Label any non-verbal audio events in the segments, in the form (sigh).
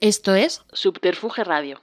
Esto es Subterfuge Radio.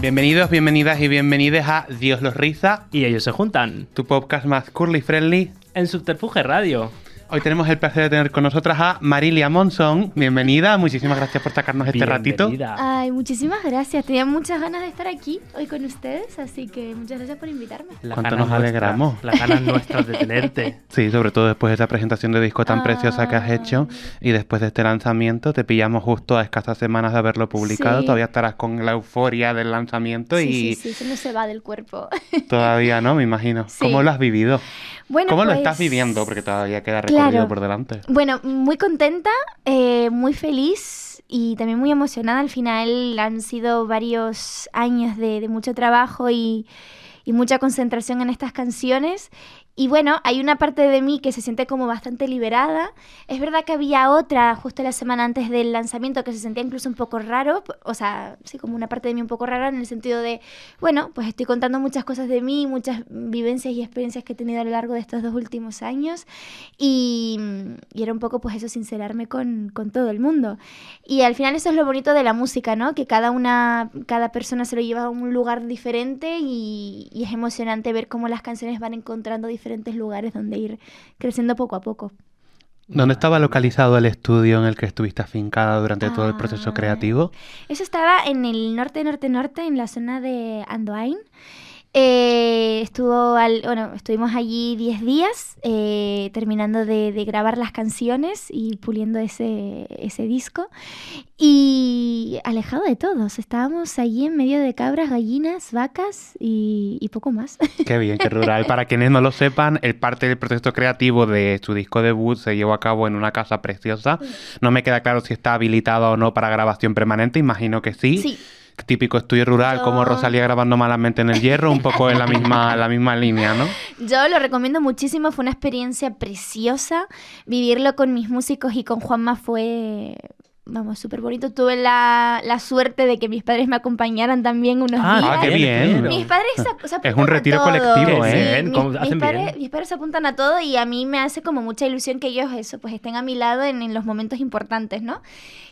Bienvenidos, bienvenidas y bienvenides a Dios los riza, Y ellos se juntan tu podcast más curly friendly. en Subterfuge Radio. Hoy tenemos el placer de tener con nosotras a Marilia Monson. Bienvenida, muchísimas gracias por sacarnos este ratito. Bienvenida. Ay, muchísimas gracias. Tenía muchas ganas de estar aquí hoy con ustedes, así que muchas gracias por invitarme. Las Cuánto nos alegramos. nuestras- Las ganas nuestras de tenerte. (laughs) Sí, sobre todo después de esa presentación de disco tan Ah. preciosa que has hecho y después de este lanzamiento, te pillamos justo a escasas semanas de haberlo publicado. Sí. Todavía estarás con la euforia del lanzamiento Sí, y sí, sí, eso no se va del cuerpo. todavía no, me imagino. (laughs) Sí. ¿Cómo lo has vivido? Bueno, ¿Cómo lo pues, estás viviendo? Porque todavía queda recorrido Claro. por delante. Bueno, muy contenta, eh, muy feliz y también muy emocionada. Al final han sido varios años de, de mucho trabajo y, y mucha concentración en estas canciones. Y bueno, hay una parte de mí que se siente como bastante liberada. Es verdad que había otra justo la semana antes del lanzamiento que se sentía incluso un poco raro, o sea, sí, como una parte de mí un poco rara en el sentido de, bueno, pues estoy contando muchas cosas de mí, muchas vivencias y experiencias que he tenido a lo largo de estos dos últimos años y, y era un poco pues eso, sincerarme con, con todo el mundo. Y al final eso es lo bonito de la música, ¿no? Que cada una, cada persona se lo lleva a un lugar diferente y, y es emocionante ver cómo las canciones van encontrando diferentes lugares donde ir creciendo poco a poco. ¿Dónde estaba localizado el estudio en el que estuviste afincada durante todo el proceso Ah. creativo? Eso estaba en el norte, norte, norte, en la zona de Andoain. Eh, estuvo al- bueno, estuvimos allí 10 días eh, terminando de, de grabar las canciones y puliendo ese, ese disco. Y alejado de todos, estábamos allí en medio de cabras, gallinas, vacas y, y poco más. Qué bien, qué rural. Para quienes no lo sepan, el parte del proceso creativo de su disco debut se llevó a cabo en una casa preciosa. No me queda claro si está habilitada o no para grabación permanente, imagino que sí. Sí, Típico estudio rural, como Yo- Rosalía grabando malamente en el hierro, un poco en la misma, (laughs) la misma línea, ¿no? Yo lo recomiendo muchísimo, fue una experiencia preciosa. Vivirlo con mis músicos y con Juanma fue, vamos, súper bonito. Tuve la, la suerte de que mis padres me acompañaran también unos Ah, días. Ah, qué bien. Mis padres se, se apuntan Es un retiro a todo. colectivo, ¿eh? Sí, Bien, mis, ¿cómo- mis hacen padres, bien? mis padres se apuntan a todo y a mí me hace como mucha ilusión que ellos eso, pues estén a mi lado en, en los momentos importantes, ¿no?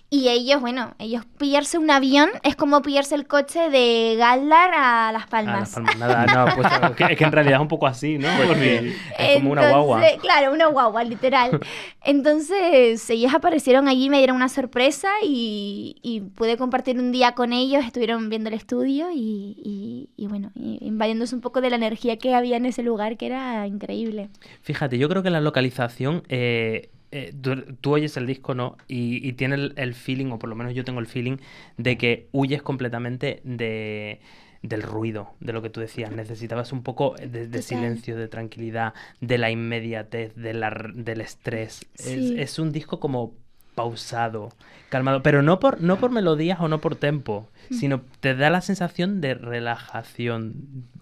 Y ellos, bueno, ellos pillarse un avión es como pillarse el coche de Galdar a Las Palmas. Las Palmas, nada, (laughs) no, pues es que, es que en realidad es un poco así, ¿no? Porque es como una guagua. Claro, una guagua, literal. Entonces, ellos aparecieron allí, me dieron una sorpresa y, y pude compartir un día con ellos. Estuvieron viendo el estudio y, y- y bueno, y invadiéndose un poco de la energía que había en ese lugar, que era increíble. Fíjate, yo creo que la localización, eh, eh, tú, tú oyes el disco, ¿no? Y, y tienes el, el feeling, o por lo menos yo tengo el feeling, de que huyes completamente de del ruido, de lo que tú decías. Necesitabas un poco de, silencio, de tranquilidad, de la inmediatez, de la del estrés. Es un disco como pausado, calmado, pero no por, no por melodías o no por tempo, sino te da la sensación de relajación.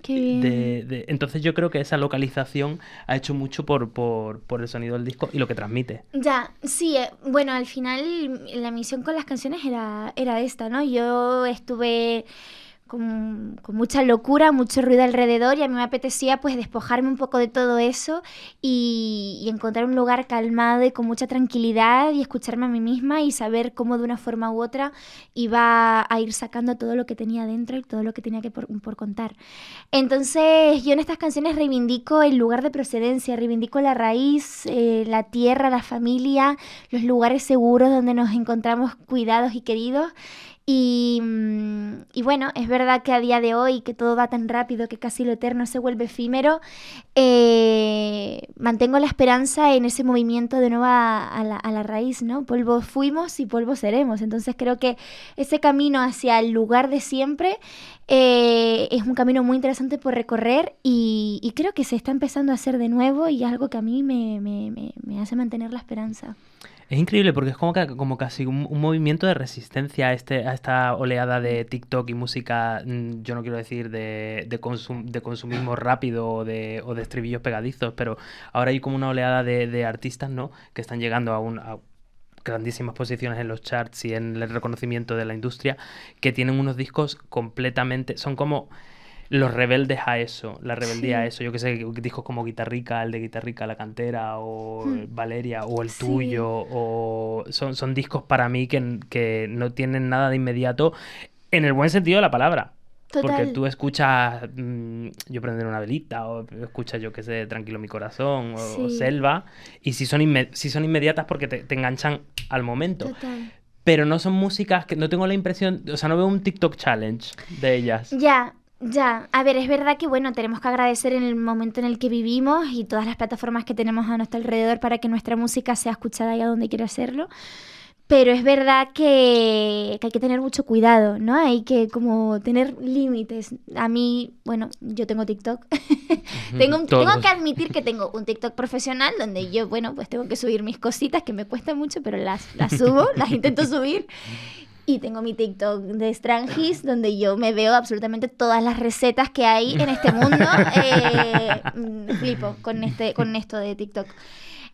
Qué bien. de- de- entonces yo creo que esa localización ha hecho mucho por, por, por el sonido del disco y lo que transmite. Ya, sí, eh, bueno, al final la misión con las canciones era, era esta, ¿no? Yo estuve con, mucha locura, mucho ruido alrededor y a mí me apetecía pues despojarme un poco de todo eso y, encontrar un lugar calmado y con mucha tranquilidad y escucharme a mí misma y saber cómo de una forma u otra iba a ir sacando todo lo que tenía dentro y todo lo que tenía que por, por contar. Entonces yo en estas canciones reivindico el lugar de procedencia, reivindico la raíz, eh, la tierra, la familia, los lugares seguros donde nos encontramos cuidados y queridos. Y, mm, y bueno, es verdad que a día de hoy, que todo va tan rápido, que casi lo eterno se vuelve efímero, eh, mantengo la esperanza en ese movimiento de nuevo a, a la, a la raíz, ¿no? Polvo fuimos y polvo seremos. Entonces creo que ese camino hacia el lugar de siempre eh, es un camino muy interesante por recorrer y, y creo que se está empezando a hacer de nuevo y algo que a mí me, me- me- me hace mantener la esperanza. Es increíble porque es como, que- como casi un, un movimiento de resistencia a, este, a esta oleada de TikTok y música, mm, yo no quiero decir de, de, consum- de consumismo rápido o de, o de estribillos pegadizos, pero ahora hay como una oleada de, de artistas, ¿no? Que están llegando a un, a, grandísimas posiciones en los charts y en el reconocimiento de la industria, que tienen unos discos completamente, son como los rebeldes a eso, la rebeldía a eso. Yo que sé, discos como Guitarrica, el de Guitarrica, La Cantera, o Hmm. Valeria, o el Sí. tuyo, o son, son discos para mí que, que no tienen nada de inmediato en el buen sentido de la palabra. Porque tú escuchas mm, Yo prender una velita, o escuchas, yo que sé, Tranquilo mi corazón, o. Selva, y si son, inme- si son inmediatas porque te, te enganchan al momento. Total. Pero no son músicas que no tengo la impresión, o sea, no veo un TikTok challenge de ellas. Ya, ya. A ver, es verdad que bueno, tenemos que agradecer en el momento en el que vivimos y todas las plataformas que tenemos a nuestro alrededor para que nuestra música sea escuchada allá donde quiera hacerlo. Pero es verdad que, que hay que tener mucho cuidado, ¿no? Hay que como tener límites. A mí, bueno, yo tengo TikTok. (laughs) tengo, un- tengo que admitir que tengo un TikTok profesional donde yo, bueno, pues tengo que subir mis cositas que me cuesta mucho, pero las, las subo, las intento subir. Y tengo mi TikTok de Strangis, donde yo me veo absolutamente todas las recetas que hay en este mundo. (laughs) Eh, mm, flipo con, este, con esto de TikTok.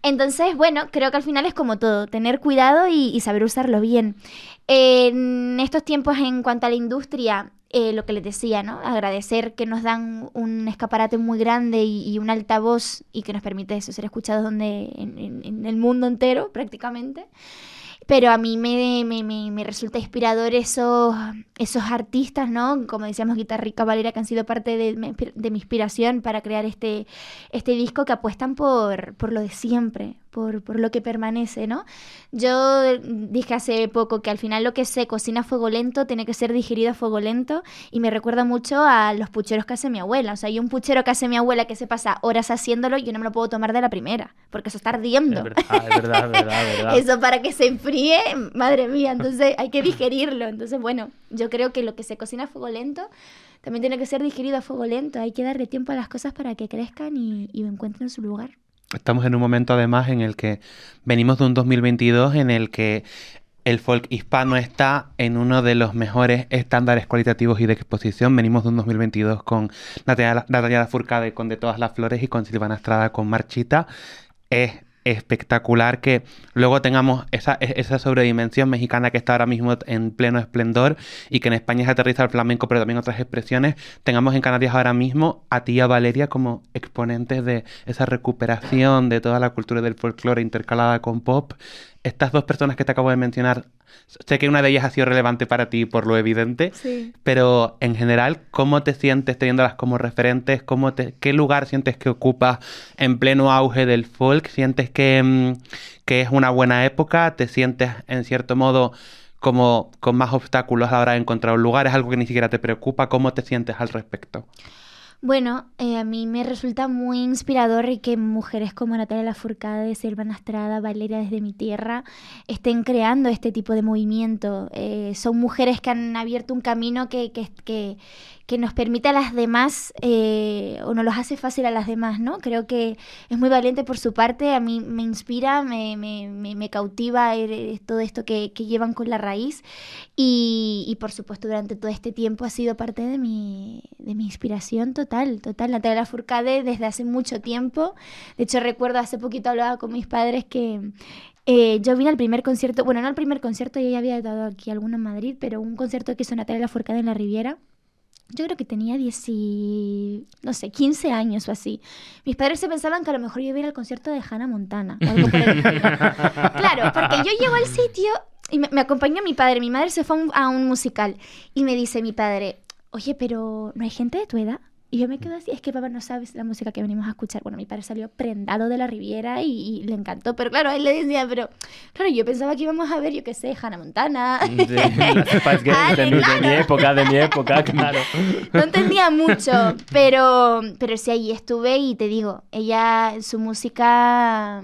Entonces, bueno, creo que al final es como todo, tener cuidado y, y saber usarlo bien. En estos tiempos, en cuanto a la industria, eh, lo que les decía, ¿no? Agradecer que nos dan un escaparate muy grande y, y un altavoz y que nos permite eso, ser escuchados donde, en, en- en el mundo entero prácticamente. Pero a mí me, me, me- me resulta inspirador esos, esos artistas, ¿no? Como decíamos, Guitarrica Valera, que han sido parte de, de mi inspiración para crear este, este disco, que apuestan por, por lo de siempre, por, por lo que permanece, ¿no? Yo dije hace poco que al final lo que se cocina a fuego lento tiene que ser digerido a fuego lento y me recuerda mucho a los pucheros que hace mi abuela. O sea, hay un puchero que hace mi abuela que se pasa horas haciéndolo y yo no me lo puedo tomar de la primera, porque eso está ardiendo. Es verdad, es verdad, es verdad, es verdad. (laughs) Eso para que se enfríe, madre mía, entonces hay que digerirlo. Entonces, bueno, yo creo que lo que se cocina a fuego lento también tiene que ser digerido a fuego lento. Hay que darle tiempo a las cosas para que crezcan y, y encuentren su lugar. Estamos en un momento además en el que venimos de un 2022 en el que el folk hispano está en uno de los mejores estándares cualitativos y de exposición. Venimos de un 2022 con Natalia, Natalia Lafourcade con De todas las flores y con Silvana Estrada con Marchita. Es espectacular que luego tengamos esa, e- esa sobredimensión mexicana que está ahora mismo en pleno esplendor y que en España se aterriza el flamenco, pero también otras expresiones. Tengamos en Canarias ahora mismo a ti y a Valeria como exponentes de esa recuperación de toda la cultura del folclore intercalada con pop. Estas dos personas que te acabo de mencionar, sé que una de ellas ha sido relevante para ti por lo evidente, Sí. pero en general, ¿cómo te sientes teniéndolas como referentes? ¿Cómo te, ¿Qué lugar sientes que ocupas en pleno auge del folk? ¿Sientes que, mm, que es una buena época? ¿Te sientes en cierto modo como con más obstáculos a la hora de encontrar un lugar? ¿Es algo que ni siquiera te preocupa? ¿Cómo te sientes al respecto? Bueno, eh, a mí me resulta muy inspirador y que mujeres como Natalia Lafourcade, Silvana Estrada, Valeria desde mi tierra estén creando este tipo de movimiento. Eh, son mujeres que han abierto un camino que, que, que, que nos permite a las demás eh, o nos los hace fácil a las demás, ¿no? Creo que es muy valiente por su parte, a mí me inspira, me, me, me, cautiva eh, todo esto que, que llevan con la raíz y, y, por supuesto durante todo este tiempo ha sido parte de mi, de mi inspiración total, total. Natalia Lafourcade desde hace mucho tiempo. De hecho recuerdo hace poquito hablaba con mis padres que eh, yo vine al primer concierto, bueno no al primer concierto, yo ya había dado aquí alguno en Madrid, pero un concierto que hizo Natalia Lafourcade en la Riviera. Yo creo que tenía 10 y, no sé, 15 años o así. Mis padres se pensaban que a lo mejor yo iba a ir al concierto de Hannah Montana o algo por el estilo. (laughs) Claro, porque yo llego al sitio y me, me acompañó mi padre. Mi madre se fue a un, a un musical y me dice mi padre, oye, pero ¿no hay gente de tu edad? Y yo me quedo así, es que papá no sabes la música que venimos a escuchar. Bueno, mi padre salió prendado de la Riviera y, y le encantó, pero claro, él le decía, pero claro, yo pensaba que íbamos a ver, yo qué sé, Hannah Montana. (laughs) Las Ah, de, mi, de mi época, de mi época, claro. No entendía mucho, pero, pero sí, ahí estuve y te digo, ella, su música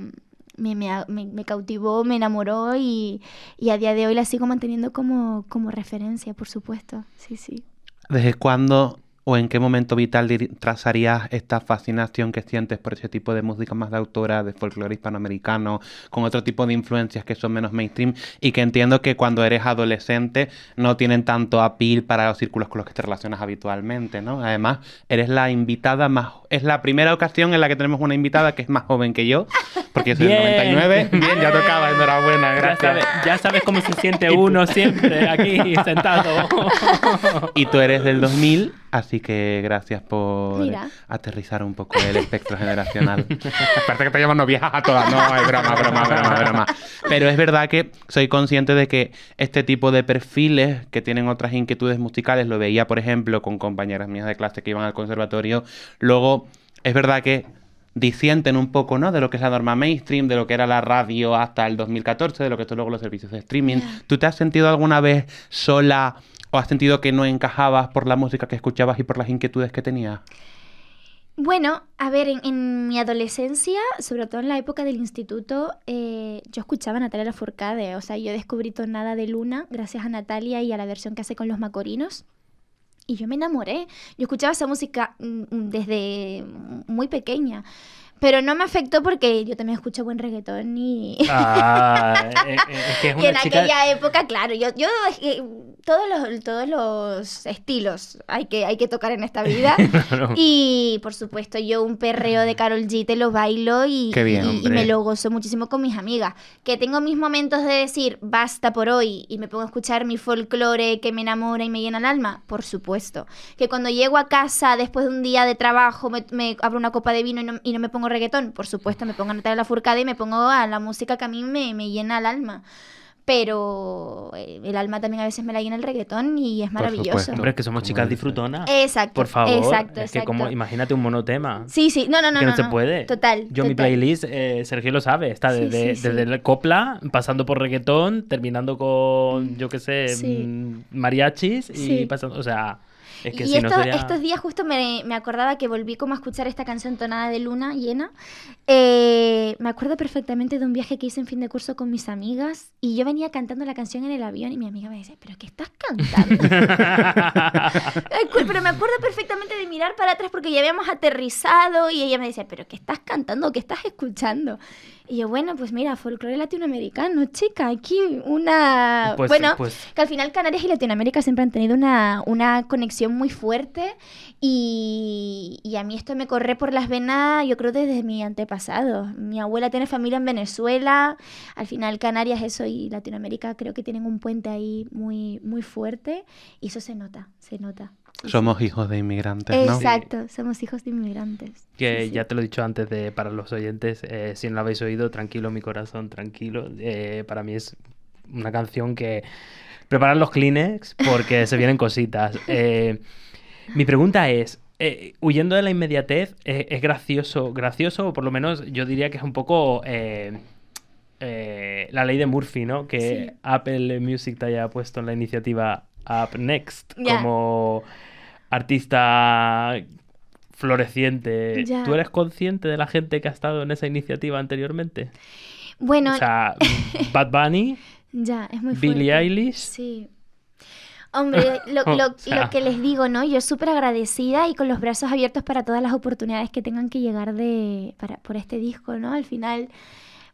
me, me, me- me cautivó, me enamoró y, y a día de hoy la sigo manteniendo como, como referencia, por supuesto. Sí, sí. ¿Desde cuándo o en qué momento vital trazarías esta fascinación que sientes por ese tipo de música más de autora, de folclore hispanoamericano, con otro tipo de influencias que son menos mainstream y que entiendo que cuando eres adolescente no tienen tanto appeal para los círculos con los que te relacionas habitualmente, ¿no? Además, eres la invitada más... Es la primera ocasión en la que tenemos una invitada que es más joven que yo, porque yo soy del Bien. 99. (laughs) Bien, ya tocaba, enhorabuena, Ya sabes, ya sabes cómo se siente uno siempre aquí sentado. (laughs) Y tú eres del 2000, así que gracias por Mira. aterrizar un poco el espectro generacional. (laughs) Parece que te llaman viejas a todas. No, es broma, broma, broma, broma. Pero es verdad que soy consciente de que este tipo de perfiles que tienen otras inquietudes musicales, lo veía, por ejemplo, con compañeras mías de clase que iban al conservatorio, luego es verdad que disienten un poco, ¿no? De lo que es la norma mainstream, de lo que era la radio hasta el 2014, de lo que son luego los servicios de streaming. ¿Tú te has sentido alguna vez sola has sentido que no encajabas por la música que escuchabas y por las inquietudes que tenías? Bueno, a ver, en, en mi adolescencia, sobre todo en la época del instituto, eh, yo escuchaba a Natalia Lafourcade. O sea, yo descubrí Tornada de Luna gracias a Natalia y a la versión que hace con los Macorinos. Y yo me enamoré. Yo escuchaba esa música mm, mm, desde muy pequeña. Pero no me afectó porque yo también escucho buen reggaetón y... Ah, eh, eh, es que es (laughs) Y una en chica... aquella época, claro, yo, yo eh, todos los, todos los estilos hay que, hay que tocar en esta vida. (laughs) Claro. Y por supuesto, yo un perreo de Carol G te lo bailo y, bien, y- y me lo gozo muchísimo con mis amigas. Que tengo mis momentos de decir basta por hoy y me pongo a escuchar mi folclore que me enamora y me llena el alma, por supuesto. Que cuando llego a casa después de un día de trabajo me, me abro una copa de vino y no, y no me pongo reggaetón, por supuesto, me pongo a Natalia Lafourcade y me pongo a la música que a mí me, me llena el alma. Pero eh, el alma también a veces me la llena el reggaetón y es maravilloso. Hombre, es que somos chicas disfrutonas. Exacto. Por favor. Exacto, es que exacto. como, imagínate un monotema. Sí, sí, no, no, no. que no, no, se no. puede. Total. Yo mi total. playlist, eh, Sergio lo sabe, está Sí, desde, sí, sí. desde el copla, pasando por reggaetón, terminando con, yo qué sé, Sí. mm, mariachis y Sí. pasando, o sea, es que y si esto- no sería... estos días justo me, me acordaba que volví como a escuchar esta canción tonada de luna llena. Eh, me acuerdo perfectamente de un viaje que hice en fin de curso con mis amigas y yo venía cantando la canción en el avión y mi amiga me decía, pero ¿qué estás cantando? (laughs) Pero me acuerdo perfectamente de mirar para atrás porque ya habíamos aterrizado y ella me decía, pero ¿qué estás cantando? ¿Qué estás escuchando? Y yo, bueno, pues mira, folclore latinoamericano, chica, aquí una... Pues- bueno, pues- que al final Canarias y Latinoamérica siempre han tenido una, una conexión muy fuerte y, y a mí esto me corre por las venas, yo creo, desde mi antepasado. Mi abuela tiene familia en Venezuela, al final Canarias eso y Latinoamérica creo que tienen un puente ahí muy, muy fuerte y eso se nota, se nota. Somos hijos de inmigrantes. ¿no? Exacto, somos hijos de inmigrantes. Que Sí, sí. ya te lo he dicho antes de, para los oyentes, eh, si no lo habéis oído, tranquilo mi corazón, tranquilo. eh, para mí es una canción que... Preparad los Kleenex porque se vienen cositas. (laughs) Eh, mi pregunta es, eh, huyendo de la inmediatez, eh, ¿es gracioso, gracioso o por lo menos yo diría que es un poco eh, eh, la ley de Murphy, ¿no? Que Sí. Apple Music te haya puesto en la iniciativa Up Next como artista floreciente. ¿Tú eres consciente de la gente que ha estado en esa iniciativa anteriormente? Bueno, O sea, (laughs) Bad Bunny, ya, es muy Billie. Eilish. Sí. Hombre, lo, (laughs) O lo- sea. lo que les digo, ¿no? Yo súper agradecida y con los brazos abiertos para todas las oportunidades que tengan que llegar de, para, por este disco, ¿no? Al final,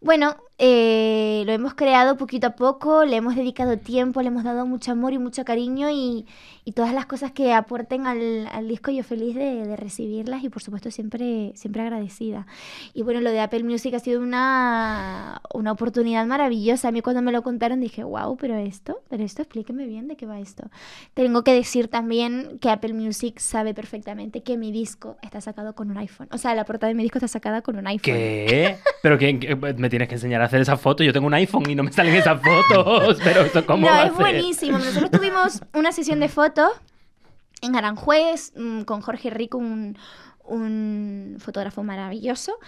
bueno, eh, lo hemos creado poquito a poco, le hemos dedicado tiempo, le hemos dado mucho amor y mucho cariño y, y todas las cosas que aporten al, al disco yo feliz de, de recibirlas y por supuesto siempre, siempre agradecida. Y bueno, lo de Apple Music ha sido una, una oportunidad maravillosa. A mí cuando me lo contaron dije, wow, pero esto, pero esto, explíqueme bien de qué va esto. Tengo que decir también que Apple Music sabe perfectamente que mi disco está sacado con un iPhone. O sea, la portada de mi disco está sacada con un iPhone. ¿Qué? Pero que, me tienes que enseñar a hacer esa foto. Yo tengo un iPhone y no me salen esas fotos. Pero eso cómo no, va a es ser? buenísimo. Nosotros tuvimos una sesión de fotos en Aranjuez mm, con Jorge Rico, un, un fotógrafo maravilloso,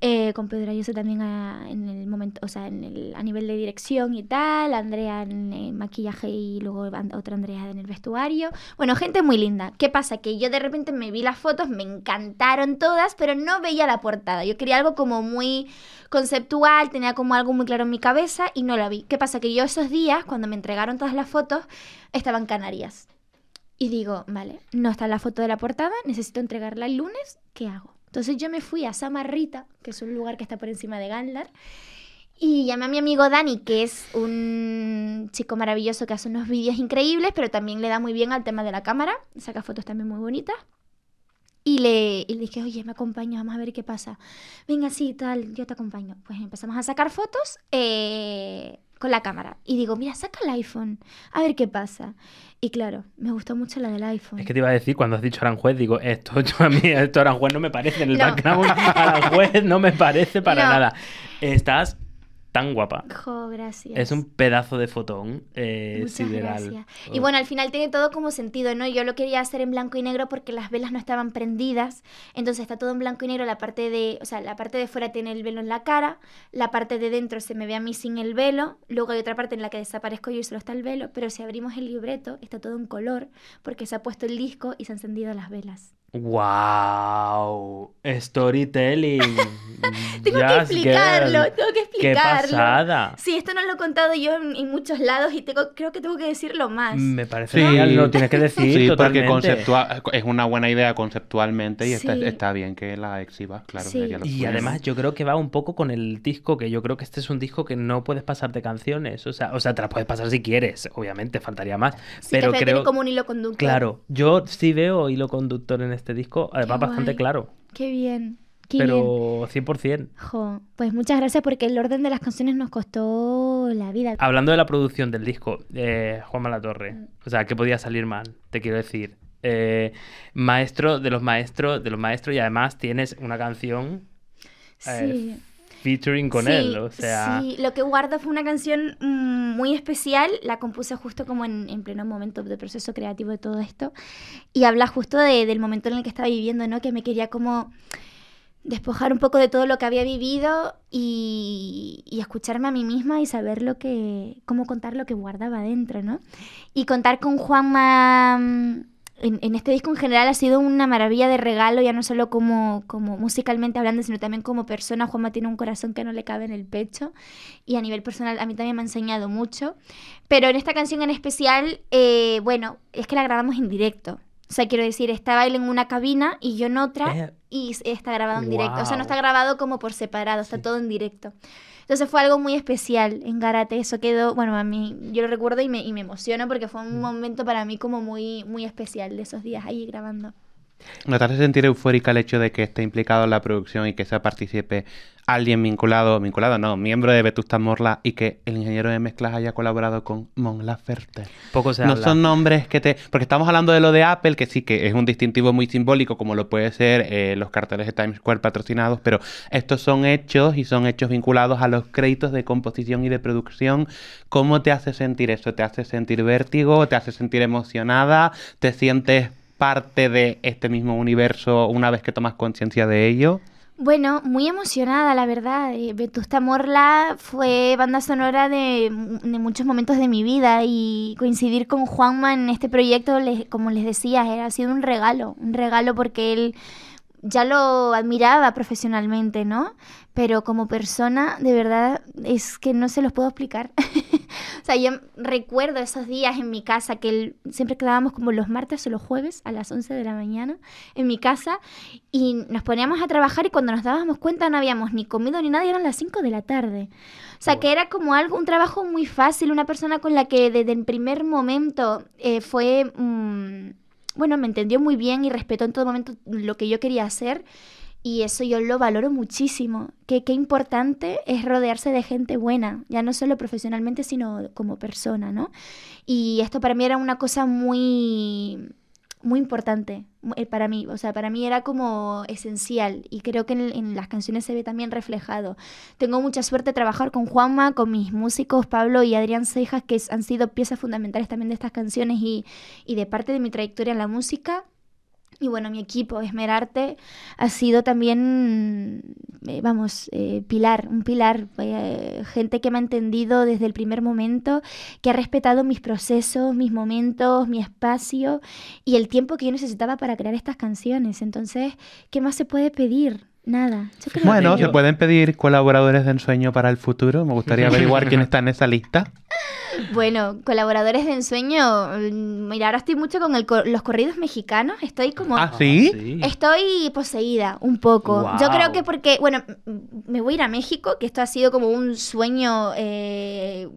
eh, con Pedro Ayuso también a, en el momento, o sea, en el, a nivel de dirección y tal, Andrea en el maquillaje y luego otra Andrea en el vestuario. Bueno, gente muy linda. ¿Qué pasa? Que yo de repente me vi las fotos, me encantaron todas, pero no veía la portada. Yo quería algo como muy conceptual, tenía como algo muy claro en mi cabeza y no la vi. ¿Qué pasa? Que yo esos días, cuando me entregaron todas las fotos, estaba en Canarias. Y digo, vale, no está la foto de la portada, necesito entregarla el lunes, ¿qué hago? Entonces yo me fui a Samarrita, que es un lugar que está por encima de Gandlar, y llamé a mi amigo Dani, que es un chico maravilloso que hace unos vídeos increíbles, pero también le da muy bien al tema de la cámara, saca fotos también muy bonitas. Y le, le dije, oye, me acompaño, vamos a ver qué pasa. Venga, sí, tal, yo te acompaño. Pues empezamos a sacar fotos eh, con la cámara. Y digo, mira, saca el iPhone, a ver qué pasa. Y claro, me gustó mucho la del iPhone. Es que te iba a decir, cuando has dicho Aranjuez, digo, esto (laughs) yo a mí, esto Aranjuez no me parece, en el No. background Aranjuez no me parece para No. nada. Estás tan guapa. Jo, gracias. Es un pedazo de fotón eh, Muchas sideral. gracias. Y bueno, al final tiene todo como sentido, ¿no? Yo lo quería hacer en blanco y negro porque las velas no estaban prendidas, entonces está todo en blanco y negro, la parte de, o sea, la parte de fuera tiene el velo en la cara, la parte de dentro se me ve a mí sin el velo, luego hay otra parte en la que desaparezco yo y solo está el velo, pero si abrimos el libreto está todo en color porque se ha puesto el disco y se han encendido las velas. ¡Wow! Storytelling. (laughs) Tengo que explicarlo, girl. tengo que ¡Qué explicarlo. pasada! Sí, esto no lo he contado yo en, en muchos lados y tengo, creo que tengo que decirlo más. Me parece Sí. genial, lo tienes que decir Sí, totalmente. porque conceptua- es una buena idea conceptualmente y está, Sí. está bien que la exhibas, claro. Sí. lo Y además yo creo que va un poco con el disco, que yo creo que este es un disco que no puedes pasarte canciones. O sea, o sea te las puedes pasar si quieres, obviamente, faltaría más. Sí, pero que creo... tiene como un hilo conductor. Claro, yo sí veo hilo conductor en este disco, además Qué bastante guay. claro. Qué bien. Qué bien. Pero 100%. Jo, pues muchas gracias porque el orden de las canciones nos costó la vida. Hablando de la producción del disco, eh, Juan Malatorre, o sea, ¿qué podía salir mal? Te quiero decir. Eh, maestro de los maestros, de los maestros, y además tienes una canción eh, Sí. Featuring con Sí, él, o sea... Sí, lo que guardo fue una canción mm, muy especial, la compuse justo como en, en pleno momento de proceso creativo de todo esto, y habla justo de- del momento en el que estaba viviendo, ¿no? Que me quería como despojar un poco de todo lo que había vivido y, y escucharme a mí misma y saber lo que, cómo contar lo que guardaba dentro, ¿no? Y contar con Juanma mm, en, en este disco en general ha sido una maravilla de regalo, ya no solo como, como musicalmente hablando, sino también como persona. Juanma tiene un corazón que no le cabe en el pecho y a nivel personal a mí también me ha enseñado mucho. Pero en esta canción en especial, eh, bueno, es que la grabamos en directo. O sea, quiero decir, estaba él en una cabina y yo en otra y está grabado en directo. O sea, no está grabado como por separado, está Sí. todo en directo. Entonces fue algo muy especial en Garate. Eso quedó, bueno, a mí, yo lo recuerdo y me, y me emociono porque fue un Mm. momento para mí como muy, muy especial de esos días ahí grabando. ¿No te hace sentir eufórica el hecho de que esté implicado en la producción y que se participe alguien vinculado, vinculado no, miembro de Vetusta Morla y que el ingeniero de mezclas haya colaborado con Mon Laferte? Poco se No habla. son nombres que te... Porque estamos hablando de lo de Apple, que sí que es un distintivo muy simbólico, como lo puede ser eh, los carteles de Times Square patrocinados, pero estos son hechos y son hechos vinculados a los créditos de composición y de producción. ¿Cómo te hace sentir eso? ¿Te hace sentir vértigo? ¿Te hace sentir emocionada? ¿Te sientes parte de este mismo universo una vez que tomas conciencia de ello? Bueno, muy emocionada, la verdad. Eh, Vetusta Morla fue banda sonora de, mu- de muchos momentos de mi vida y coincidir con Juanma en este proyecto, les- como les decía, era- ha sido un regalo, un regalo porque él ya lo admiraba profesionalmente, ¿no? Pero como persona, de verdad, es que no se los puedo explicar. (laughs) o sea, yo recuerdo esos días en mi casa que siempre quedábamos como los martes o los jueves a las 11 de la mañana en mi casa y nos poníamos a trabajar y cuando nos dábamos cuenta no habíamos ni comido ni nada y eran las 5 de la tarde. O sea, que era como algo, un trabajo muy fácil, una persona con la que desde el primer momento eh, fue, mm, bueno, me entendió muy bien y respetó en todo momento lo que yo quería hacer. Y eso yo lo valoro muchísimo. Que qué importante es rodearse de gente buena, ya no solo profesionalmente, sino como persona, ¿no? Y esto para mí era una cosa muy, muy importante eh, para mí. O sea, para mí era como esencial y creo que en, las canciones se ve también reflejado. Tengo mucha suerte de trabajar con Juanma, con mis músicos Pablo y Adrián Cejas, que han sido piezas fundamentales también de estas canciones y, y de parte de mi trayectoria en la música. Y bueno, mi equipo, Esmerarte, ha sido también, eh, vamos, eh, pilar, un pilar, gente que me ha entendido desde el primer momento, que ha respetado mis procesos, mis momentos, mi espacio y el tiempo que yo necesitaba para crear estas canciones. Entonces, ¿qué más se puede pedir? Nada. Yo creo Bueno, ¿se pueden pedir colaboradores de ensueño para el futuro? Me gustaría (laughs) averiguar quién está en esa lista. Bueno, colaboradores de ensueño. mm, Mira, ahora estoy mucho con el co- los corridos mexicanos. Estoy como. ¿Ah, sí? Estoy poseída un poco. Yo creo que porque, bueno, me voy a ir a México, que esto ha sido como un sueño eh,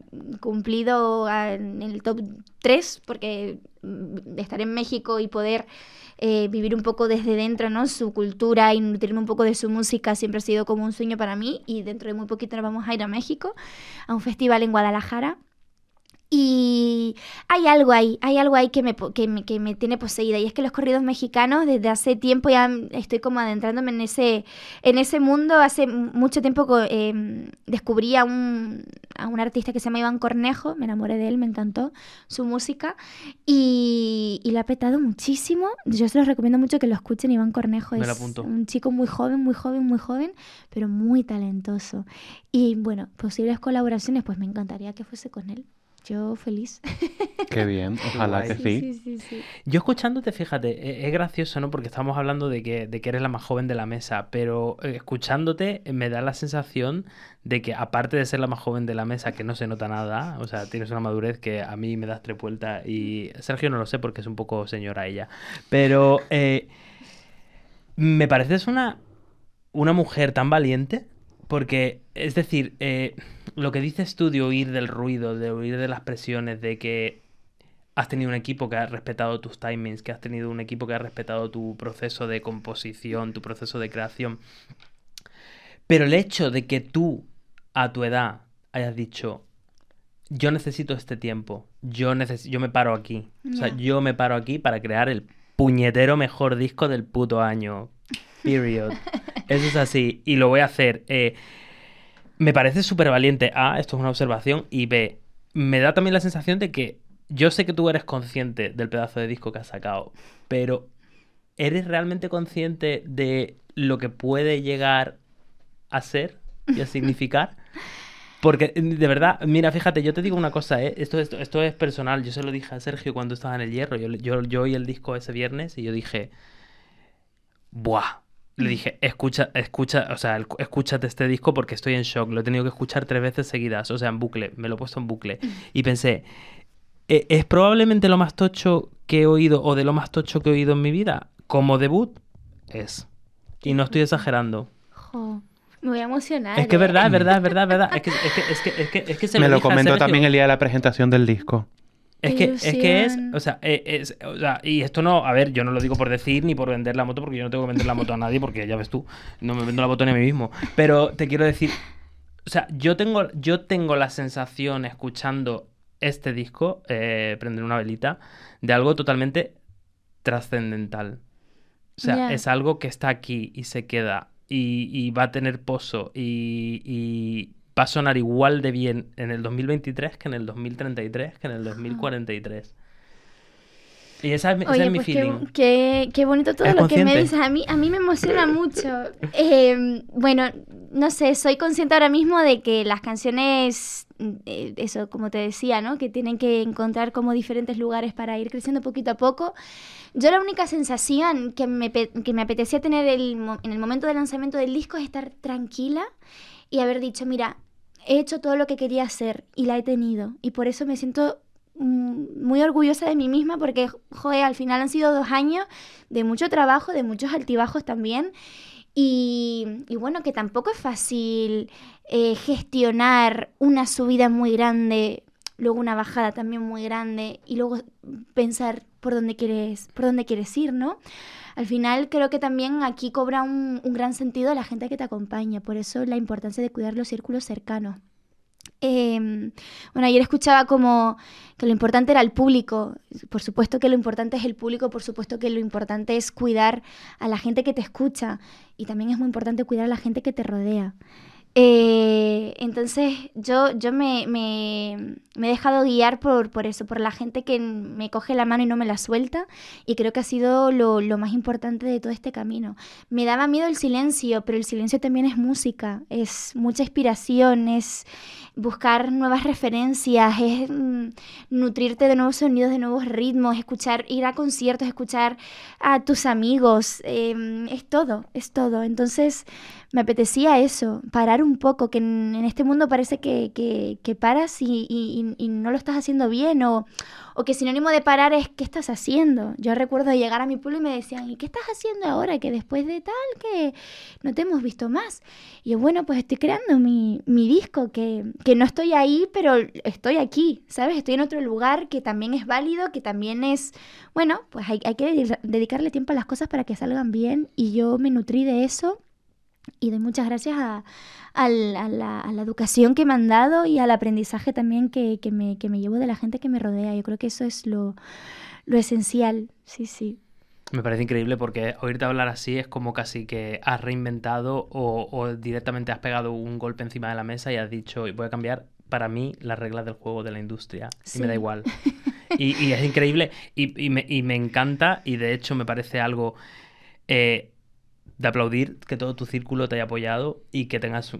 cumplido en el top 3, porque mm, estar en México y poder eh, vivir un poco desde dentro, ¿no? Su cultura y nutrirme un poco de su música siempre ha sido como un sueño para mí y dentro de muy poquito nos vamos a ir a México, a un festival en Guadalajara. Y hay algo ahí, hay algo ahí que me, que, me, que me tiene poseída. Y es que los corridos mexicanos, desde hace tiempo ya estoy como adentrándome en ese, en ese mundo. Hace mucho tiempo eh, descubrí a un, a un artista que se llama Iván Cornejo, me enamoré de él, me encantó su música. Y, y lo ha petado muchísimo. Yo se los recomiendo mucho que lo escuchen. Iván Cornejo Me es un chico muy joven, muy joven, muy joven, pero muy talentoso. Y bueno, posibles colaboraciones, pues me encantaría que fuese con él. Yo feliz. (laughs) Qué bien, ojalá que sí. sí, sí. Yo escuchándote, fíjate, e- es gracioso, ¿no? Porque estamos hablando de que, de que eres la más joven de la mesa, pero eh, escuchándote eh, me da la sensación de que aparte de ser la más joven de la mesa, que no se nota nada, o sea, tienes una madurez que a mí me das tres vueltas y Sergio no lo sé porque es un poco señora ella, pero eh, me pareces una, una mujer tan valiente porque, es decir, eh, lo que dices tú de huir del ruido, de huir de las presiones, de que has tenido un equipo que ha respetado tus timings, que has tenido un equipo que ha respetado tu proceso de composición, tu proceso de creación. Pero el hecho de que tú, a tu edad, hayas dicho, yo necesito este tiempo, yo, neces- yo me paro aquí. O sea, yo me paro aquí para crear el puñetero mejor disco del puto año. Period. (laughs) Eso es así. Y lo voy a hacer. Eh, me parece súper valiente. A, esto es una observación. Y B, me da también la sensación de que yo sé que tú eres consciente del pedazo de disco que has sacado, pero ¿eres realmente consciente de lo que puede llegar a ser y a significar? (laughs) Porque, de verdad, mira, fíjate, yo te digo una cosa, ¿eh? esto, esto, esto es personal. Yo se lo dije a Sergio cuando estaba en el hierro. Yo, yo, yo oí el disco ese viernes y yo dije, ¡buah! Le dije, escucha, escucha, o sea, escúchate este disco porque estoy en shock. Lo he tenido que escuchar tres veces seguidas, o sea, en bucle. Me lo he puesto en bucle. Y pensé, "Eh, ¿es probablemente lo más tocho que he oído o de lo más tocho que he oído en mi vida? Como debut, es. Y no estoy exagerando. Jo, me voy a emocionar. Es que es ¿eh? verdad, es verdad, es verdad, es verdad. Es que, es que, es que, es que, es que se Me lo comentó también el día de la presentación del disco. Es que, es que es, o sea, eh, es, o sea, y esto no, a ver, yo no lo digo por decir ni por vender la moto, porque yo no tengo que vender la moto a nadie, porque ya ves tú, no me vendo la moto ni a mí mismo. Pero te quiero decir, o sea, yo tengo, yo tengo la sensación escuchando este disco, eh, Prender una velita, de algo totalmente trascendental. O sea, es algo que está aquí y se queda y, y va a tener pozo y, y va a sonar igual de bien en el 2023 que en el 2033 que en el 2043. Y esa es, mi- ese Oye, es mi pues feeling. qué- qué bonito todo ¿Eres lo que me dices. A mí, a mí me emociona (laughs) mucho. Eh, bueno, no sé, soy consciente ahora mismo de que las canciones, eh, eso, como te decía, ¿no? Que tienen que encontrar como diferentes lugares para ir creciendo poquito a poco. Yo la única sensación que me, que me apetecía tener el en el momento del lanzamiento del disco es estar tranquila y haber dicho, mira, he hecho todo lo que quería hacer y la he tenido. Y por eso me siento mm, muy orgullosa de mí misma porque, joder, al final han sido dos años de mucho trabajo, de muchos altibajos también. Y, bueno, que tampoco es fácil eh, gestionar una subida muy grande, luego una bajada también muy grande y luego pensar por dónde quieres, por dónde quieres ir, ¿no? Al final creo que también aquí cobra un, gran sentido la gente que te acompaña, por eso la importancia de cuidar los círculos cercanos. Eh, bueno, ayer escuchaba como que lo importante era el público. Por supuesto que lo importante es el público, por supuesto que lo importante es cuidar a la gente que te escucha y también es muy importante cuidar a la gente que te rodea. Eh, entonces yo, yo me, me- he dejado guiar por, por eso, por la gente que me coge la mano y no me la suelta y creo que ha sido lo, lo más importante de todo este camino. Me daba miedo el silencio, pero el silencio también es música, es mucha inspiración, es, buscar nuevas referencias, es mm, nutrirte de nuevos sonidos, de nuevos ritmos, escuchar, ir a conciertos, escuchar a tus amigos, em, es todo, es todo. Entonces me apetecía eso, parar un poco, que en, este mundo parece que, que, paras y, y, no lo estás haciendo bien o, o que sinónimo de parar es ¿qué estás haciendo? Yo recuerdo llegar a mi pueblo y me decían, ¿y qué estás haciendo ahora? Que después de tal que no te hemos visto más. Y yo, bueno, pues estoy creando mi, mi disco, que, que, no estoy ahí, pero estoy aquí, ¿sabes? Estoy en otro lugar que también es válido, que también es, bueno, pues hay, hay que dedicarle tiempo a las cosas para que salgan bien y yo me nutrí de eso y doy muchas gracias a, a, la, educación que me han dado y al aprendizaje también que, me, llevo de la gente que me rodea. Yo creo que eso es lo, esencial, sí, sí. Me parece increíble porque oírte hablar así es como casi que has reinventado o, directamente has pegado un golpe encima de la mesa y has dicho, voy a cambiar para mí las reglas del juego de la industria. Y me da igual. (laughs) Y, es increíble y, me, y, me, encanta y de hecho me parece algo... Eh, de aplaudir que todo tu círculo te haya apoyado y que tengas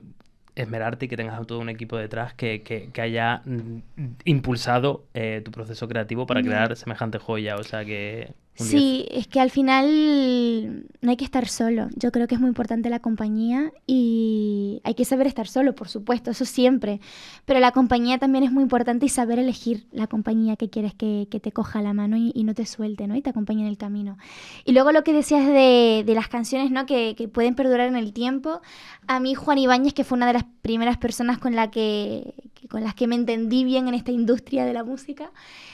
esmerarte y que tengas todo un equipo detrás que, que, haya mm, impulsado eh, tu proceso creativo para crear semejante joya. O sea que Sí, es que al final no hay que estar solo. Yo creo que es muy importante la compañía y hay que saber estar solo, por supuesto, eso siempre. Pero la compañía también es muy importante y saber elegir la compañía que quieres que, te coja la mano y, no te suelte, ¿no? Y te acompañe en el camino. Y luego lo que decías de, de las canciones, ¿no? Que, que, pueden perdurar en el tiempo. A mí Juan Ibáñez, que fue una de las primeras personas con, la que, con las que me entendí bien en esta industria de la música,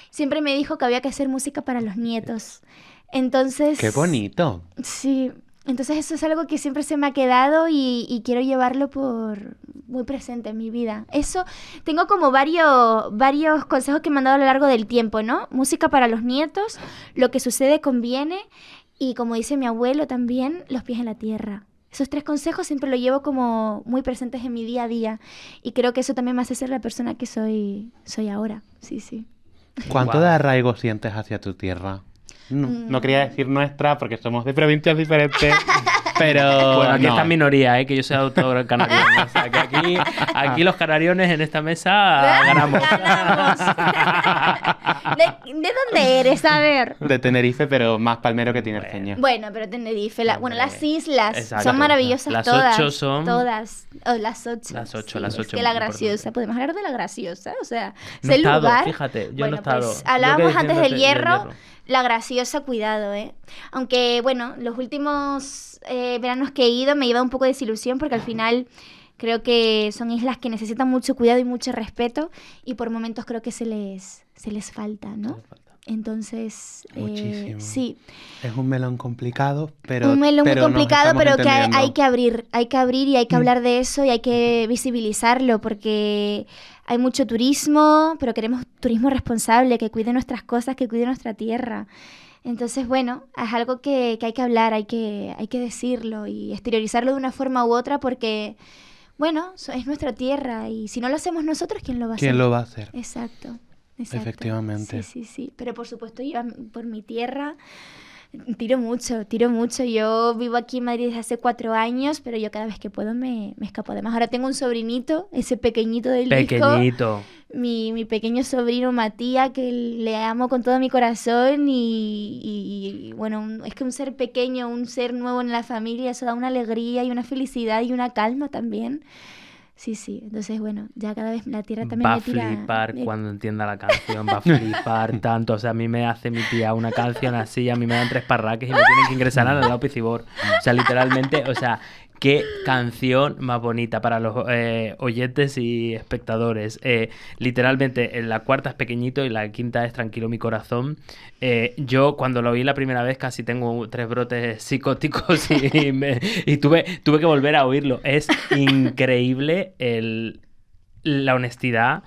siempre me dijo que había que hacer música para los nietos. Entonces... Qué bonito. Sí, entonces eso es algo que siempre se me ha quedado y, quiero llevarlo por muy presente en mi vida. Eso, tengo como varios, varios consejos que me han dado a lo largo del tiempo, ¿no? Música para los nietos, lo que sucede conviene y como dice mi abuelo también, los pies en la tierra. Esos tres consejos siempre los llevo como muy presentes en mi día a día y creo que eso también me hace ser la persona que soy, soy ahora. Sí, sí. ¿Cuánto de arraigo sientes hacia tu tierra? No, quería decir nuestra porque somos de provincias diferentes, (laughs) pero... (laughs) Bueno, aquí está minoría, ¿eh? que yo soy autor canario. o sea, que aquí, aquí los canariones en esta mesa (laughs) ganamos. (laughs) ¿De, dónde eres? A ver. De Tenerife, pero más palmero que tinerfeño. Bueno, pero Tenerife, bueno, las islas son maravillosas las todas. Ocho son... Todas. Oh, las ocho. Las ocho, las ocho. Es la graciosa, podemos hablar de la graciosa, o sea, no el lugar... Fíjate, yo no he estado. Pues, hablábamos antes del hierro la graciosa, cuidado, ¿eh? Aunque, bueno, los últimos eh, veranos que he ido me lleva un poco de desilusión porque al final creo que son islas que necesitan mucho cuidado y mucho respeto y por momentos creo que se les, se les falta, ¿no? Entonces, eh, sí. Es un melón complicado, pero. Un melón muy complicado, pero que hay, que abrir. Hay que abrir y hay que mm. hablar de eso y hay que visibilizarlo porque hay mucho turismo, pero queremos turismo responsable, que cuide nuestras cosas, que cuide nuestra tierra. Entonces, bueno, es algo que, hay que hablar, hay que, hay que decirlo y exteriorizarlo de una forma u otra porque, bueno, es nuestra tierra y si no lo hacemos nosotros, ¿quién lo va a hacer? ¿Quién lo va a hacer? Exacto. Efectivamente. Sí, sí, sí. Pero por supuesto, yo por mi tierra tiro mucho, tiro mucho. Yo vivo aquí en Madrid desde hace cuatro años, pero yo cada vez que puedo me, me escapo. Además, ahora tengo un sobrinito, ese pequeñito del Pequeñito. mi, mi, pequeño sobrino Matías, que le amo con todo mi corazón y, y, bueno, es que un ser pequeño, un ser nuevo en la familia, eso da una alegría y una felicidad y una calma también. Sí, sí. Entonces, bueno, ya cada vez la tierra también va me tira... a flipar cuando entienda la canción, va a flipar (laughs) tanto. O sea, a mí me hace mi tía una canción así, a mí me dan tres parraques y me tienen que ingresar al lado Cibor. O sea, literalmente, o sea, Qué canción más bonita para los eh, oyentes y espectadores. Eh, literalmente, la cuarta es pequeñito y la quinta es Tranquilo mi corazón. Eh, yo cuando lo vi la primera vez casi tengo tres brotes psicóticos y, (laughs) tuve, tuve que volver a oírlo. Es increíble la honestidad